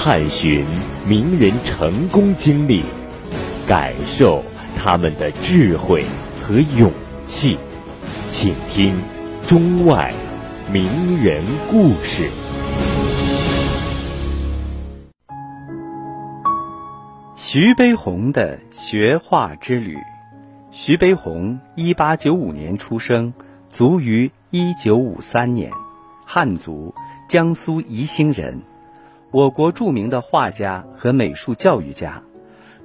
探寻名人成功经历，感受他们的智慧和勇气。请听中外名人故事。徐悲鸿的学画之旅。徐悲鸿一八九五年出生，卒于一九五三年，汉族，江苏宜兴人。我国著名的画家和美术教育家，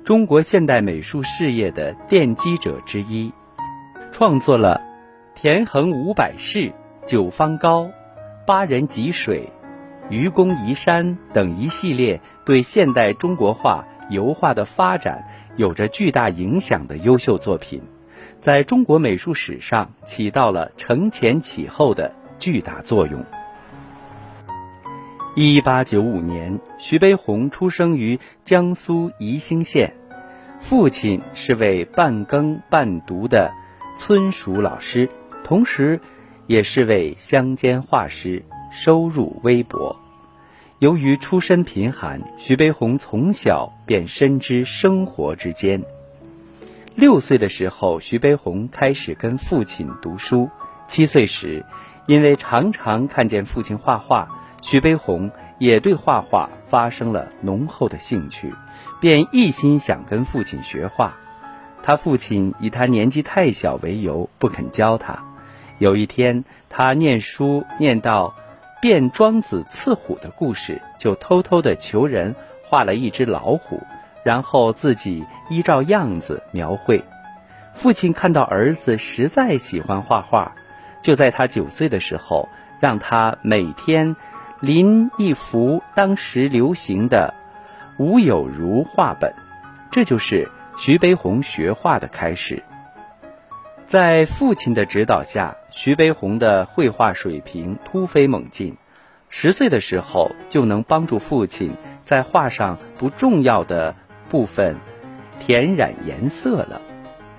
中国现代美术事业的奠基者之一，创作了《田横五百士》《九方高》《八人汲水》《愚公移山》等一系列对现代中国画油画的发展有着巨大影响的优秀作品，在中国美术史上起到了承前启后的巨大作用。一八九五年，徐悲鸿出生于江苏宜兴县，父亲是位半耕半读的村塾老师，同时，也是位乡间画师，收入微薄。由于出身贫寒，徐悲鸿从小便深知生活之艰。六岁的时候，徐悲鸿开始跟父亲读书。七岁时，因为常常看见父亲画画。徐悲鸿也对画画发生了浓厚的兴趣，便一心想跟父亲学画。他父亲以他年纪太小为由不肯教他。有一天，他念书念到卞庄子刺虎的故事，就偷偷的求人画了一只老虎，然后自己依照样子描绘。父亲看到儿子实在喜欢画画，就在他九岁的时候，让他每天。临一幅当时流行的吴有如画本，这就是徐悲鸿学画的开始。在父亲的指导下，徐悲鸿的绘画水平突飞猛进。十岁的时候，就能帮助父亲在画上不重要的部分填染颜色了。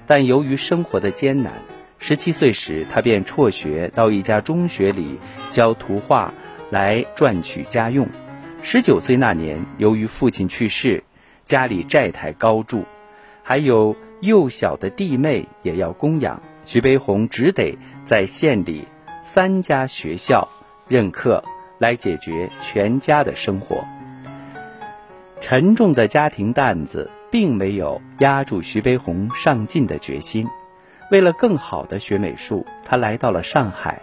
但由于生活的艰难，十七岁时他便辍学到一家中学里教图画。来赚取家用。十九岁那年，由于父亲去世，家里债台高筑，还有幼小的弟妹也要供养，徐悲鸿只得在县里三家学校任课，来解决全家的生活。沉重的家庭担子并没有压住徐悲鸿上进的决心。为了更好的学美术，他来到了上海，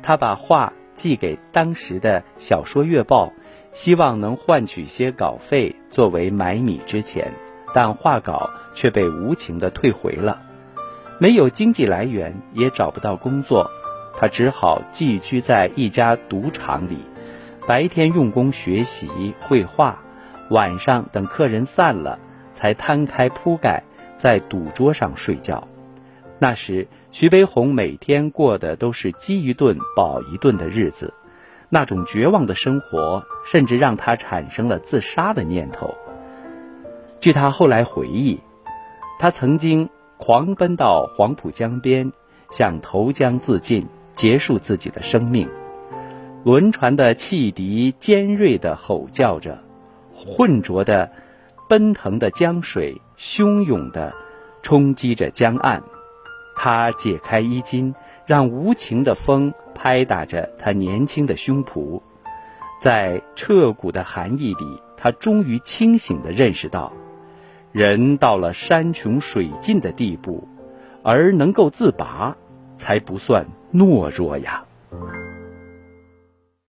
他把画。寄给当时的小说月报，希望能换取些稿费作为买米之钱，但画稿却被无情的退回了。没有经济来源，也找不到工作，他只好寄居在一家赌场里，白天用功学习绘画，晚上等客人散了，才摊开铺盖在赌桌上睡觉。那时。徐悲鸿每天过的都是饥一顿饱一顿的日子，那种绝望的生活甚至让他产生了自杀的念头。据他后来回忆，他曾经狂奔到黄浦江边，想投江自尽，结束自己的生命。轮船的汽笛尖锐地吼叫着，浑浊的、奔腾的江水汹涌地冲击着江岸。他解开衣襟，让无情的风拍打着他年轻的胸脯，在彻骨的寒意里，他终于清醒地认识到，人到了山穷水尽的地步，而能够自拔，才不算懦弱呀。